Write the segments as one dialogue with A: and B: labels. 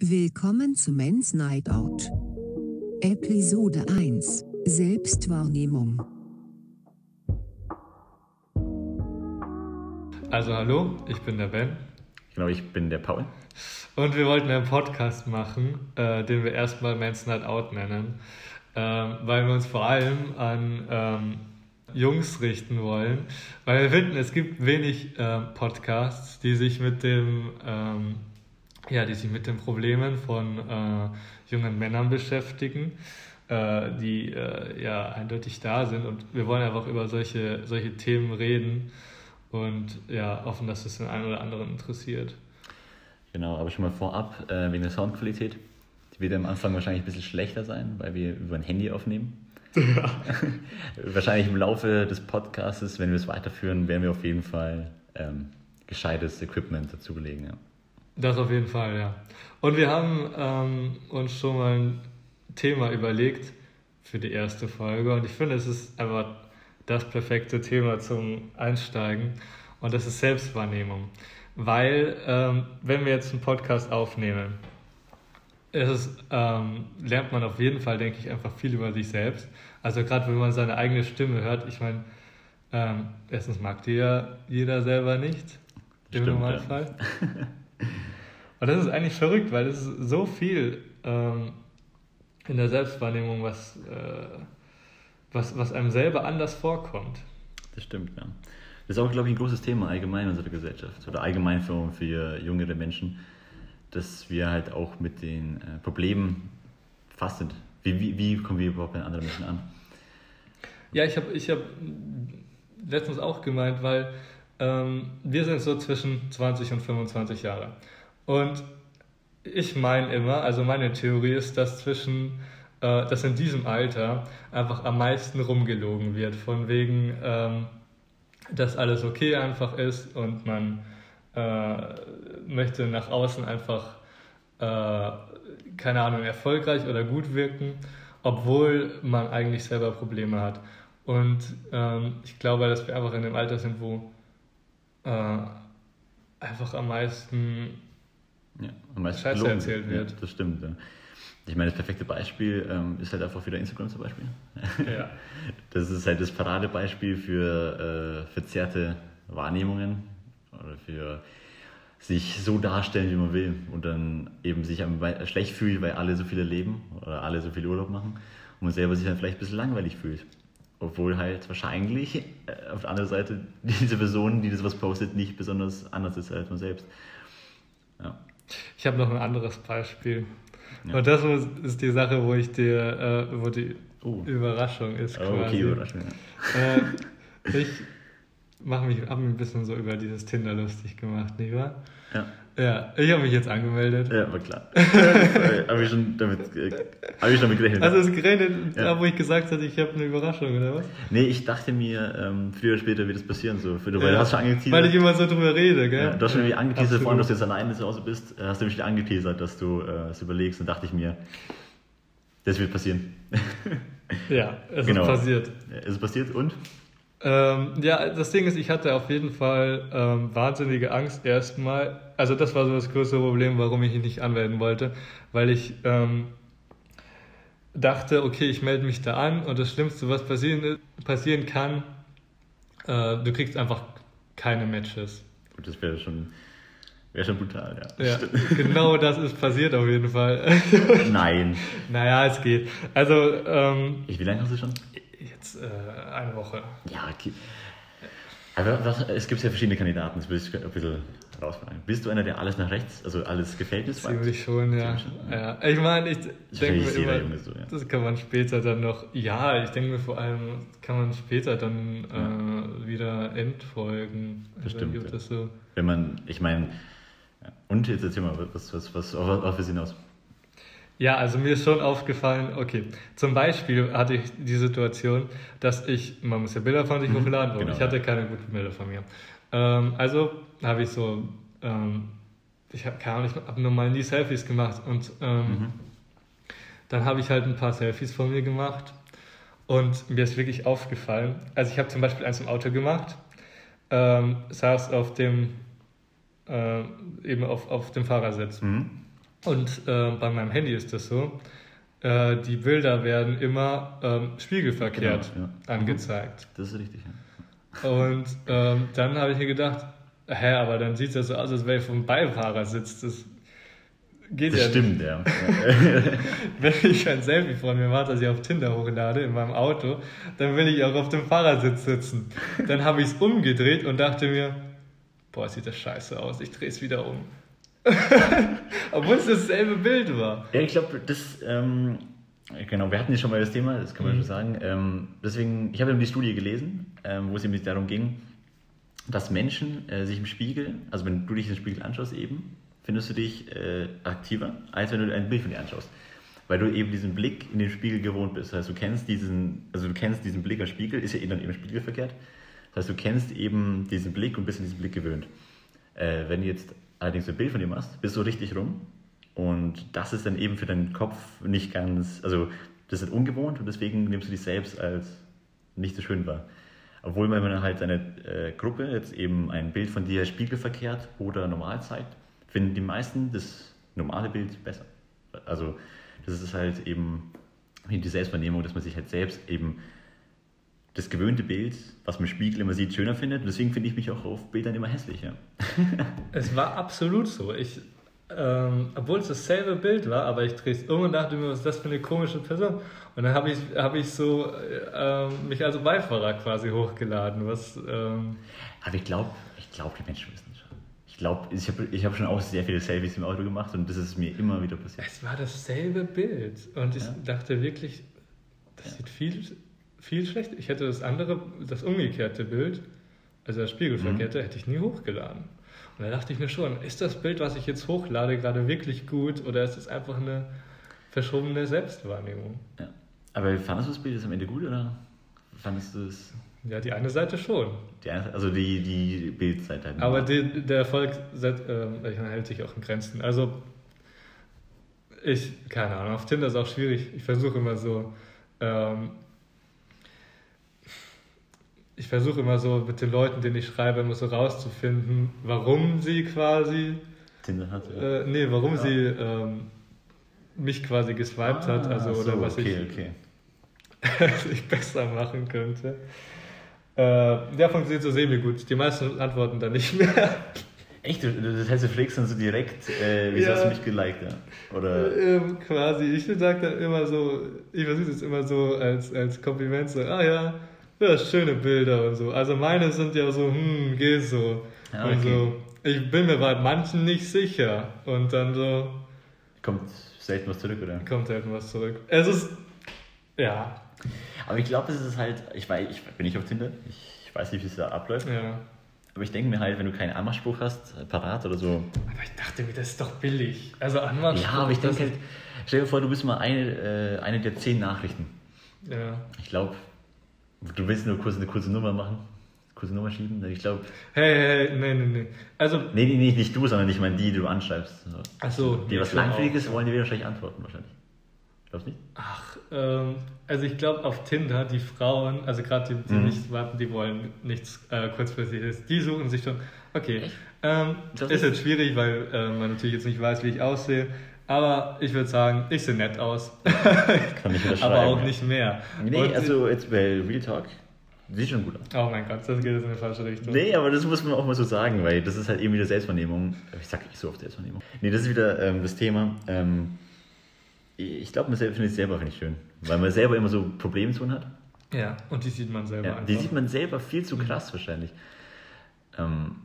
A: Willkommen zu Men's Night Out. Episode 1 Selbstwahrnehmung.
B: Also hallo, ich bin der Ben.
C: Genau, ich bin der Paul.
B: Und wir wollten einen Podcast machen, äh, den wir erstmal Men's Night Out nennen, äh, weil wir uns vor allem an ähm, Jungs richten wollen, weil wir finden, es gibt wenig äh, Podcasts, die sich mit dem ähm, ja, die sich mit den Problemen von äh, jungen Männern beschäftigen, äh, die äh, ja eindeutig da sind. Und wir wollen einfach über solche, solche Themen reden und ja, hoffen, dass es den einen oder anderen interessiert.
C: Genau, aber schon mal vorab, äh, wegen der Soundqualität. Die wird am Anfang wahrscheinlich ein bisschen schlechter sein, weil wir über ein Handy aufnehmen. Ja. wahrscheinlich im Laufe des Podcasts, wenn wir es weiterführen, werden wir auf jeden Fall ähm, gescheites Equipment dazulegen. Ja.
B: Das auf jeden Fall, ja. Und wir haben ähm, uns schon mal ein Thema überlegt für die erste Folge und ich finde, es ist einfach das perfekte Thema zum Einsteigen und das ist Selbstwahrnehmung. Weil, ähm, wenn wir jetzt einen Podcast aufnehmen, ist, ähm, lernt man auf jeden Fall, denke ich, einfach viel über sich selbst. Also gerade wenn man seine eigene Stimme hört, ich meine, ähm, erstens mag die ja jeder selber nicht, im Stimmt, Normalfall. Ja. Und das ist eigentlich verrückt, weil es ist so viel ähm, in der Selbstwahrnehmung, was, äh, was, was einem selber anders vorkommt.
C: Das stimmt, ja. Das ist auch, glaube ich, ein großes Thema allgemein in unserer Gesellschaft oder allgemein für, für jüngere Menschen, dass wir halt auch mit den äh, Problemen fast sind. Wie, wie, wie kommen wir überhaupt bei anderen Menschen an?
B: Ja, ich habe ich hab letztens auch gemeint, weil ähm, wir sind so zwischen 20 und 25 Jahre. Und ich meine immer, also meine Theorie ist, dass zwischen, äh, dass in diesem Alter einfach am meisten rumgelogen wird, von wegen, ähm, dass alles okay einfach ist und man äh, möchte nach außen einfach, äh, keine Ahnung, erfolgreich oder gut wirken, obwohl man eigentlich selber Probleme hat. Und ähm, ich glaube, dass wir einfach in dem Alter sind, wo äh, einfach am meisten
C: ja, am meisten Scheiße erzählt wird. Ja, das stimmt. Ja. Ich meine, das perfekte Beispiel ähm, ist halt einfach wieder Instagram zum Beispiel. Ja. Das ist halt das Paradebeispiel für äh, verzerrte Wahrnehmungen oder für sich so darstellen, wie man will und dann eben sich schlecht fühlt, weil alle so viele leben oder alle so viel Urlaub machen und man selber sich dann vielleicht ein bisschen langweilig fühlt. Obwohl halt wahrscheinlich äh, auf der anderen Seite diese Person, die das was postet, nicht besonders anders ist als man selbst.
B: Ja. Ich habe noch ein anderes Beispiel. Ja. Und das ist die Sache, wo ich dir, äh, wo die uh. Überraschung ist. Quasi. Oh, okay, Überraschung. Ja. Äh, ich mache mich, mich ein bisschen so über dieses Tinder lustig gemacht, nicht wahr? Ja. Ja, ich habe mich jetzt angemeldet.
C: Ja, war klar. habe ich schon damit, hab ich damit gerechnet.
B: Also es gerechnet, ja. da wo ich gesagt hatte, ich habe eine Überraschung, oder was?
C: Nee, ich dachte mir, ähm, früher oder später wird es passieren, so. Für, weil ja, du hast schon
B: angeteasert. Weil ich immer so drüber rede, gell?
C: Ja, du hast schon irgendwie angeteasert, vor allem, dass du jetzt alleine zu Hause bist, äh, hast du mich angeteasert, dass du äh, es überlegst und dachte ich mir, das wird passieren.
B: ja, es genau. ist passiert.
C: Es ist passiert und?
B: Ähm, ja, das Ding ist, ich hatte auf jeden Fall ähm, wahnsinnige Angst erstmal. Also das war so das größte Problem, warum ich ihn nicht anmelden wollte, weil ich ähm, dachte, okay, ich melde mich da an und das Schlimmste, was passieren, passieren kann, äh, du kriegst einfach keine Matches.
C: Gut, das wäre schon, wäre schon brutal,
B: ja. ja genau das ist passiert auf jeden Fall.
C: Nein.
B: naja, es geht. Also, ähm,
C: ich, wie lange hast du schon?
B: Jetzt äh, eine Woche.
C: Ja. Aber was, es gibt ja verschiedene Kandidaten, das will ich ein bisschen rausfragen. Bist du einer, der alles nach rechts, also alles gefällt ist?
B: Ziemlich schon, ja. ja. Ich meine, ich denke mir immer, Junge so, ja. das kann man später dann noch, ja, ich denke mir vor allem, kann man später dann ja. äh, wieder entfolgen.
C: Das also, so. Wenn man, ich meine, und jetzt erzähl mal, was, was, was, auf was wir hinaus?
B: Ja, also mir ist schon aufgefallen, okay, zum Beispiel hatte ich die Situation, dass ich, man muss ja Bilder von sich mhm, hochladen, genau, ich hatte keine guten Bilder von mir. Ähm, also habe ich so, ähm, ich habe keine Ahnung, ich habe normal nie Selfies gemacht und ähm, mhm. dann habe ich halt ein paar Selfies von mir gemacht und mir ist wirklich aufgefallen, also ich habe zum Beispiel eins im Auto gemacht, ähm, saß auf dem, äh, eben auf, auf dem Fahrersitz. Mhm Und äh, bei meinem Handy ist das so, äh, die Bilder werden immer ähm, spiegelverkehrt genau, ja. angezeigt.
C: Das ist richtig,
B: ja. Und ähm, dann habe ich mir gedacht, hä, aber dann sieht das so aus, als wäre ich vom Beifahrer sitzt. Das geht das ja
C: stimmt,
B: nicht.
C: ja.
B: Wenn ich ein Selfie von mir mache, das ich auf Tinder hochlade in meinem Auto, dann will ich auch auf dem Fahrersitz sitzen. Dann habe ich es umgedreht und dachte mir, boah, sieht das scheiße aus, ich drehe es wieder um. Obwohl es dasselbe Bild war.
C: Ja, ich glaube, das, ähm, genau, wir hatten ja schon mal das Thema, das kann man mhm. schon sagen. Ähm, deswegen, ich habe die Studie gelesen, ähm, wo es eben darum ging, dass Menschen äh, sich im Spiegel, also wenn du dich im Spiegel anschaust eben, findest du dich äh, aktiver, als wenn du ein Bild von dir anschaust. Weil du eben diesen Blick in den Spiegel gewohnt bist. Das heißt, du kennst diesen, also du kennst diesen Blick am Spiegel, ist ja eh dann eben spiegelverkehrt. Das heißt, du kennst eben diesen Blick und bist an diesen Blick gewöhnt. Äh, wenn jetzt allerdings ein Bild von dir machst, bist du richtig rum. Und das ist dann eben für deinen Kopf nicht ganz, also das ist ungewohnt und deswegen nimmst du dich selbst als nicht so schön wahr. Obwohl, wenn man halt eine äh, Gruppe jetzt eben ein Bild von dir spiegelverkehrt oder normal zeigt, finden die meisten das normale Bild besser. Also das ist halt eben die Selbstwahrnehmung, dass man sich halt selbst eben das gewöhnte Bild, was man im Spiegel immer sieht, schöner findet. Und deswegen finde ich mich auch auf Bildern immer hässlicher.
B: es war absolut so. Ich, ähm, obwohl es dasselbe Bild war, aber ich drehe es um und dachte mir, was ist das für eine komische Person? Und dann habe ich, hab ich so äh, mich als Beifahrer quasi hochgeladen. Was, ähm
C: aber ich glaube, ich glaub, die Menschen wissen schon. Ich glaube, ich habe ich hab schon auch sehr viele Selfies im Auto gemacht und das ist mir immer wieder passiert.
B: Es war dasselbe Bild. Und ich ja. dachte wirklich, das ja. sieht viel viel schlechter. Ich hätte das andere, das umgekehrte Bild, also das Spiegelverkehrte, mhm. hätte ich nie hochgeladen. Und da dachte ich mir schon, ist das Bild, was ich jetzt hochlade, gerade wirklich gut oder ist es einfach eine verschobene Selbstwahrnehmung?
C: Ja. Aber fandest du das Bild jetzt am Ende gut oder fandest du es?
B: Ja, die eine Seite schon.
C: Die eine, also die, die Bildseite.
B: Halt Aber die, der Erfolg äh, hält sich auch in Grenzen. Also ich, keine Ahnung, auf Tinder ist auch schwierig. Ich versuche immer so ähm, ich versuche immer so mit den Leuten, denen ich schreibe, immer so rauszufinden, warum sie quasi.
C: Tinder hat,
B: ja. Äh, nee, warum ja. sie ähm, mich quasi geswiped ah, hat, also so, oder was
C: okay, ich, okay.
B: ich besser machen könnte. Äh, ja, funktioniert so semi-gut. Die meisten antworten dann nicht mehr.
C: Echt? Das heißt, du pflegst dann so direkt, äh, wieso ja. hast du mich geliked? Ja? Oder?
B: Ähm, quasi. Ich sage dann immer so, ich versuche es immer so als, als Kompliment so, ah ja, ja, schöne Bilder und so. Also meine sind ja so, hm, geht so. Ja, okay. Und so, ich bin mir bei manchen nicht sicher. Und dann so.
C: Kommt selten was zurück, oder?
B: Kommt selten was zurück. Es ist. Ja.
C: Aber ich glaube, es ist halt. Ich weiß, ich bin nicht auf Tinder. Ich, ich weiß nicht, wie es da abläuft.
B: Ja.
C: Aber ich denke mir halt, wenn du keinen Anmachspruch hast, parat oder so.
B: Aber ich dachte mir, das ist doch billig. Also Anmachspruch.
C: Ja, aber ich denke halt, stell dir vor, du bist mal eine, äh, eine der zehn Nachrichten.
B: Ja.
C: Ich glaube, Du willst nur kurz eine kurze Nummer machen? Kurze Nummer schieben? Ich glaube.
B: Hey, hey, hey, nee, nee, nee. Also.
C: Nee, nee, nee, nicht du, sondern ich meine die, die du anschreibst.
B: Ach so.
C: Die was Langfähiges wollen die wahrscheinlich antworten, wahrscheinlich. Glaubst du nicht?
B: Ach, ähm, also ich glaube auf Tinder, die Frauen, also gerade die, die mhm. nicht warten, die wollen nichts äh, kurzfristiges, die suchen sich schon. Okay. Ähm, ist jetzt schwierig, weil äh, man natürlich jetzt nicht weiß, wie ich aussehe. Aber ich würde sagen, ich sehe nett aus.
C: Kann ich
B: Aber auch nicht mehr.
C: Nee, Und also jetzt bei Real Talk sieht schon gut aus.
B: Oh mein Gott, das geht jetzt in die falsche Richtung.
C: Nee, aber das muss man auch mal so sagen, weil das ist halt eben wieder Selbstvernehmung. Ich sag nicht so oft Selbstvernehmung. Nee, das ist wieder ähm, das Thema. Ähm, ich glaube, man findet es selber ich schön, weil man selber immer so Probleme zu tun hat.
B: Ja, und die sieht man selber ja, einfach.
C: Die sieht man selber viel zu krass wahrscheinlich. Ähm,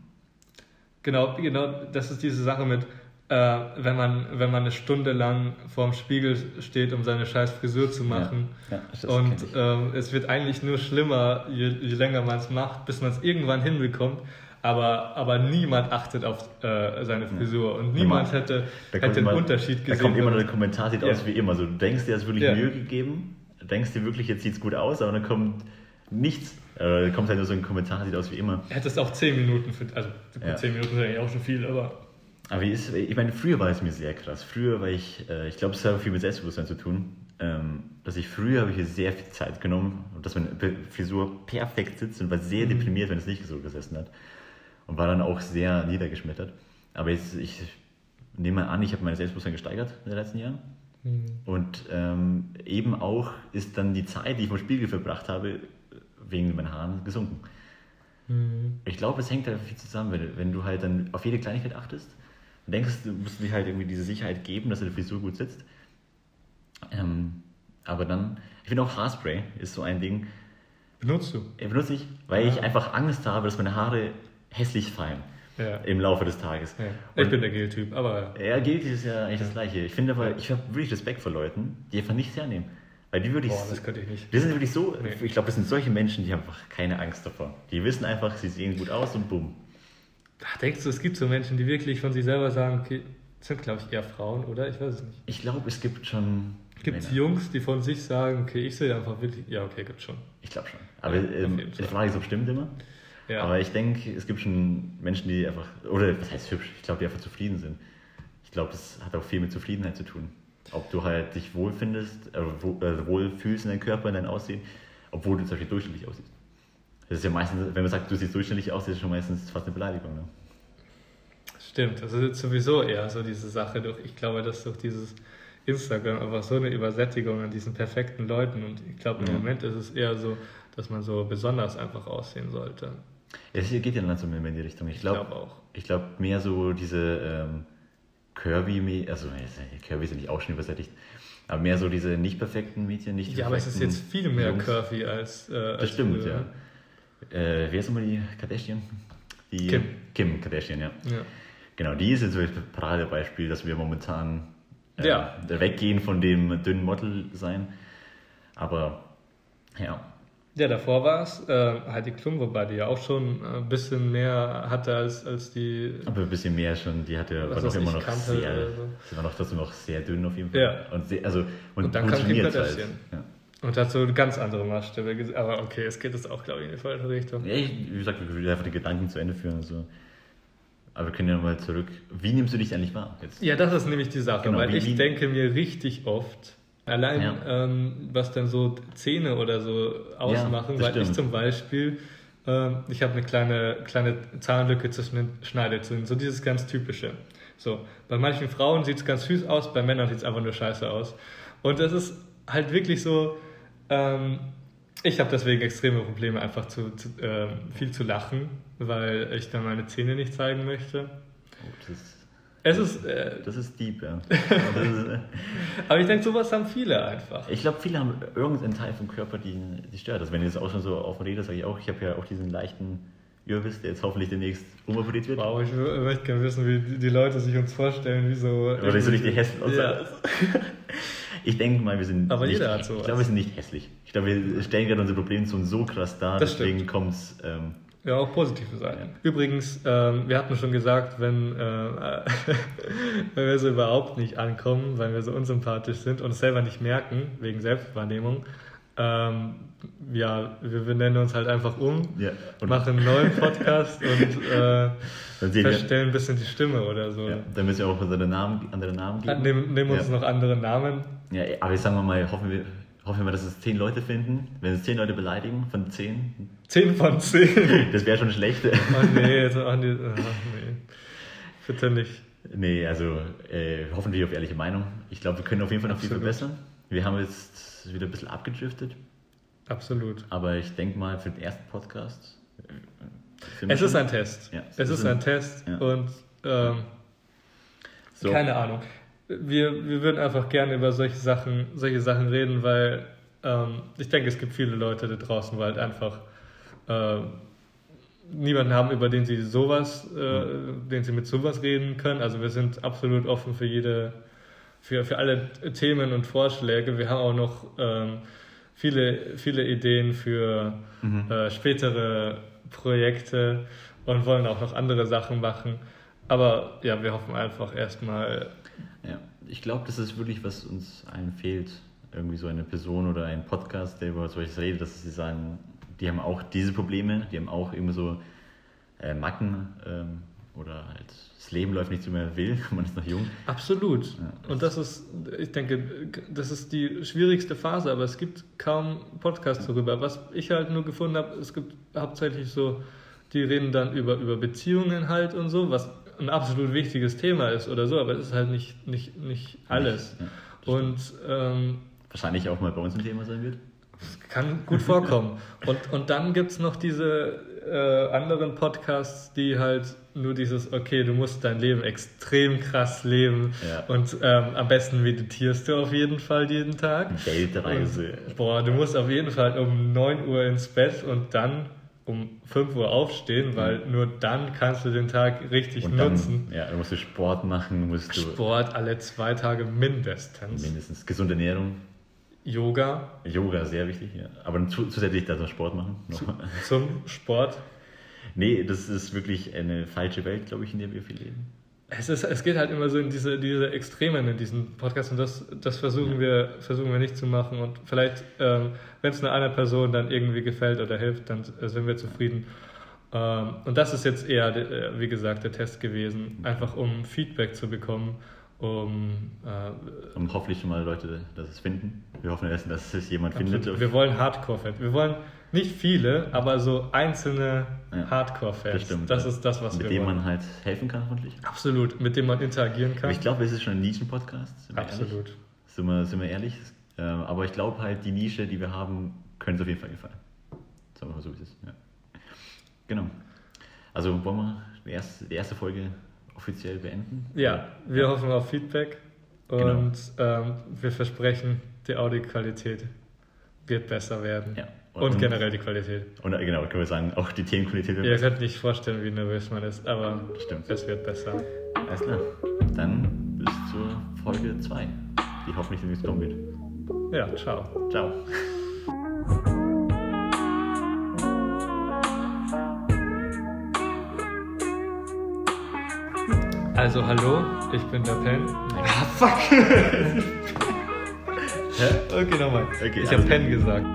B: genau, genau, das ist diese Sache mit, äh, wenn, man, wenn man eine Stunde lang vorm Spiegel steht, um seine scheiß Frisur zu machen. Ja, ja, und ähm, es wird eigentlich nur schlimmer, je, je länger man es macht, bis man es irgendwann hinbekommt. Aber, aber niemand achtet auf äh, seine Frisur und niemand hätte, hätte einen Unterschied gesehen.
C: Da kommt immer nur der Kommentar, sieht aus wie immer. So, du denkst dir, es wirklich Mühe gegeben, denkst dir wirklich, jetzt sieht es gut aus, aber dann kommt nichts. Äh, kommt halt nur so ein Kommentar, sieht aus wie immer.
B: Hättest auch 10 Minuten, für, also 10 Minuten sind eigentlich auch schon viel, aber
C: aber ist, ich meine, früher war es mir sehr krass. Früher war ich, äh, ich glaube, es hat viel mit Selbstbewusstsein zu tun, ähm, dass ich früher habe ich sehr viel Zeit genommen und dass meine Frisur perfekt sitzt und war sehr mhm. deprimiert, wenn es nicht so gesessen hat. Und war dann auch sehr niedergeschmettert. Aber jetzt, ich nehme mal an, ich habe mein Selbstbewusstsein gesteigert in den letzten Jahren. Mhm. Und ähm, eben auch ist dann die Zeit, die ich vom Spiegel verbracht habe, wegen meinen Haaren gesunken. Mhm. Ich glaube, es hängt da viel zusammen, wenn, wenn du halt dann auf jede Kleinigkeit achtest und denkst, du musst dir halt irgendwie diese Sicherheit geben, dass deine Frisur gut sitzt. Ähm, aber dann, ich finde auch Haarspray ist so ein Ding.
B: Benutzt du?
C: Benutze ich, weil ja. ich einfach Angst habe, dass meine Haare hässlich fallen. Ja. Im Laufe des Tages.
B: Ja. Ich bin der Gel-Typ, aber.
C: Ja, Gel ist ja eigentlich das Gleiche. Ich finde aber, ich habe wirklich Respekt vor Leuten, die einfach nichts hernehmen. Weil die wirklich.
B: Boah, das könnte ich nicht.
C: Die sind wirklich so. Nee. Ich glaube, das sind solche Menschen, die haben einfach keine Angst davor. Die wissen einfach, sie sehen gut aus und bumm.
B: Ach, denkst du, es gibt so Menschen, die wirklich von sich selber sagen, okay, das sind, glaube ich, eher Frauen, oder? Ich weiß es nicht.
C: Ich glaube, es gibt schon.
B: Gibt es Jungs, die von sich sagen, okay, ich sehe einfach wirklich. Ja, okay, gibt schon.
C: Ich glaube schon. Aber ja, ähm, ich frage nicht, ob stimmt immer. Ja. Aber ich denke, es gibt schon Menschen, die einfach, oder was heißt hübsch, ich glaube, die einfach zufrieden sind. Ich glaube, das hat auch viel mit Zufriedenheit zu tun. Ob du halt dich wohlfindest, äh, äh, wohlfühlst in deinem Körper, in deinem Aussehen, obwohl du zum Beispiel durchschnittlich aussiehst. Das ist ja meistens, wenn man sagt, du siehst durchschnittlich aus, ist das schon meistens fast eine Beleidigung. Ne?
B: Stimmt, das ist sowieso eher so diese Sache. Durch, ich glaube, dass durch dieses Instagram einfach so eine Übersättigung an diesen perfekten Leuten und ich glaube, im ja. Moment ist es eher so, dass man so besonders einfach aussehen sollte.
C: Es geht ja langsam mehr in die Richtung. Ich glaube glaub auch. Ich glaube mehr so diese ähm, Curvy, also Curvy ist ja nicht auch schon übersättigt, aber mehr so diese nicht perfekten Mädchen, nicht
B: Ja, aber es ist jetzt viel mehr Jungs. Curvy als. Äh,
C: das als stimmt, früher. ja. Äh, wer ist nochmal die Kardashian? Die, Kim. Kim Kardashian, ja. ja. Genau, die ist jetzt so ein Paradebeispiel, dass wir momentan äh, ja. weggehen von dem dünnen Model sein. Aber ja,
B: ja, davor war es äh, Heidi Klum, wobei die ja auch schon ein bisschen mehr hatte als, als die.
C: Aber ein bisschen mehr schon, die hatte war doch immer noch sehr, so. sie war noch trotzdem noch sehr dünn auf jeden Fall.
B: Ja.
C: Und, sehr, also, und,
B: und dann kam Kim Kardashian. Halt. Ja. Und hat so ganz andere Maßstäbe. Aber okay, es geht jetzt auch, glaube ich, in die falsche Richtung.
C: Ja, ich, wie gesagt, wir will einfach die Gedanken zu Ende führen. Also. Aber wir können ja mal zurück. Wie nimmst du dich eigentlich wahr? Jetzt?
B: Ja, das ist nämlich die Sache, genau, weil wie, ich wie, denke mir richtig oft, Allein, ja. ähm, was dann so Zähne oder so ausmachen, ja, weil stimmt. ich zum Beispiel, äh, ich habe eine kleine, kleine Zahnlücke zwischen den Schneidezähnen, so dieses ganz typische. So, bei manchen Frauen sieht es ganz süß aus, bei Männern sieht es einfach nur scheiße aus. Und das ist halt wirklich so, ähm, ich habe deswegen extreme Probleme, einfach zu, zu äh, viel zu lachen, weil ich dann meine Zähne nicht zeigen möchte. Oh, das es ist, äh,
C: das ist deep, ja.
B: ist, äh, aber ich denke, sowas haben viele einfach.
C: Ich glaube, viele haben irgendeinen Teil vom Körper, die, die stört. Also wenn ihr jetzt auch schon so offen redet, sage ich auch, ich habe ja auch diesen leichten Ürbis, der jetzt hoffentlich demnächst umoperiert wird.
B: Wow, ich möchte gerne wissen, wie die Leute sich uns vorstellen, wie so...
C: Oder so richtig hässlich aussehen. Ja. Ich denke mal, wir sind
B: Aber
C: nicht,
B: jeder hat sowas.
C: Ich glaube, wir sind nicht hässlich. Ich glaube, wir stellen gerade unsere Probleme so krass dar, das deswegen kommt es... Ähm,
B: ja, auch positive Seiten. Ja. Übrigens, ähm, wir hatten schon gesagt, wenn, äh, wenn wir so überhaupt nicht ankommen, weil wir so unsympathisch sind und es selber nicht merken, wegen Selbstwahrnehmung, ähm, ja, wir, wir, nennen uns halt einfach um, ja, machen einen neuen Podcast und äh, verstellen ein bisschen die Stimme oder so. Ja,
C: dann müssen wir auch andere Namen, andere Namen
B: geben. Nehmen, nehmen uns noch andere Namen.
C: Ja, aber ich sage mal, hoffen wir, Hoffen wir, dass es zehn Leute finden. Wenn es zehn Leute beleidigen, von zehn.
B: Zehn von zehn?
C: Das wäre schon schlecht.
B: Oh nee, jetzt, oh nee, oh nee. Bitte nicht.
C: Nee, also äh, hoffentlich auf ehrliche Meinung. Ich glaube, wir können auf jeden Fall noch Absolut. viel verbessern. Wir haben jetzt wieder ein bisschen abgedriftet.
B: Absolut.
C: Aber ich denke mal, für den ersten Podcast.
B: Äh, es ist ein Test. Ja, es, ist ein, ein Test ja. und ähm, so. keine Ahnung wir, wir würden einfach gerne über solche Sachen, solche Sachen reden, weil ähm, ich denke, es gibt viele Leute da draußen, wo halt einfach äh, niemanden haben, über den sie sowas, äh, den sie mit sowas reden können. Also wir sind absolut offen für jede, für, für alle Themen und Vorschläge. Wir haben auch noch ähm, viele, viele Ideen für mhm. äh, spätere Projekte und wollen auch noch andere Sachen machen. Aber ja, wir hoffen einfach erstmal,
C: ja, ich glaube, das ist wirklich, was uns allen fehlt. Irgendwie so eine Person oder ein Podcast, der über solches redet, dass sie sagen, die haben auch diese Probleme, die haben auch immer so äh, Macken ähm, oder halt das Leben läuft nicht so mehr will, man ist noch jung.
B: Absolut. Ja, das Und das ist, ich denke, das ist die schwierigste Phase, aber es gibt kaum Podcasts darüber. Was ich halt nur gefunden habe, es gibt hauptsächlich so die reden dann über, über Beziehungen halt und so, was ein absolut wichtiges Thema ist oder so, aber es ist halt nicht, nicht, nicht alles. Ja, und ähm,
C: wahrscheinlich auch mal bei uns ein Thema sein wird.
B: Kann gut vorkommen. und, und dann gibt es noch diese äh, anderen Podcasts, die halt nur dieses, okay, du musst dein Leben extrem krass leben ja. und ähm, am besten meditierst du auf jeden Fall jeden Tag.
C: Weltreise.
B: Und, boah, du musst auf jeden Fall um 9 Uhr ins Bett und dann um 5 Uhr aufstehen, weil mhm. nur dann kannst du den Tag richtig und nutzen.
C: Dann, ja, du musst du Sport machen, musst du.
B: Sport alle zwei Tage mindestens.
C: Mindestens. Gesunde Ernährung.
B: Yoga.
C: Yoga, sehr wichtig, ja. Aber zusätzlich da noch Sport machen.
B: Zu, zum Sport.
C: Nee, das ist wirklich eine falsche Welt, glaube ich, in der wir viel leben.
B: Es, ist, es geht halt immer so in diese, diese Extremen in diesem Podcast und das, das versuchen, ja. wir, versuchen wir nicht zu machen. Und vielleicht, ähm, wenn es nur einer Person dann irgendwie gefällt oder hilft, dann sind wir zufrieden. Ähm, und das ist jetzt eher, äh, wie gesagt, der Test gewesen, einfach um Feedback zu bekommen um,
C: äh, um hoffentlich schon mal Leute dass es finden. Wir hoffen erst, dass es jemand absolut. findet.
B: Wir wollen Hardcore-Fans. Wir wollen nicht viele, aber so einzelne ja, Hardcore-Fans. Das, das ist das, was
C: mit
B: wir
C: dem
B: wollen.
C: man halt helfen kann, hoffentlich.
B: Absolut, mit dem man interagieren kann. Aber
C: ich glaube, es ist schon ein Nischen-Podcast.
B: Absolut.
C: Sind wir, sind wir ehrlich? Ähm, aber ich glaube halt, die Nische, die wir haben, könnte es auf jeden Fall gefallen. Sagen wir mal so, wie es ist. Ja. Genau. Also wollen wir die erste, die erste Folge offiziell beenden?
B: Ja, wir hoffen auf Feedback genau. und genau. ähm, wir versprechen, die Audioqualität wird besser werden. Ja. Und, und, generell die Qualität.
C: Und äh, genau, können wir sagen, auch die Themenqualität
B: wird Ihr besser. könnt nicht vorstellen, wie nervös man ist, aber Stimmt. es wird besser.
C: Alles klar. Dann bis zur Folge 2, die hoffentlich demnächst kommen wird.
B: Ja, ciao.
C: Ciao.
B: Also hallo, ich bin der Pen.
C: Ah, fuck!
B: okay, nochmal. Okay, ich also, habe Pen gesagt.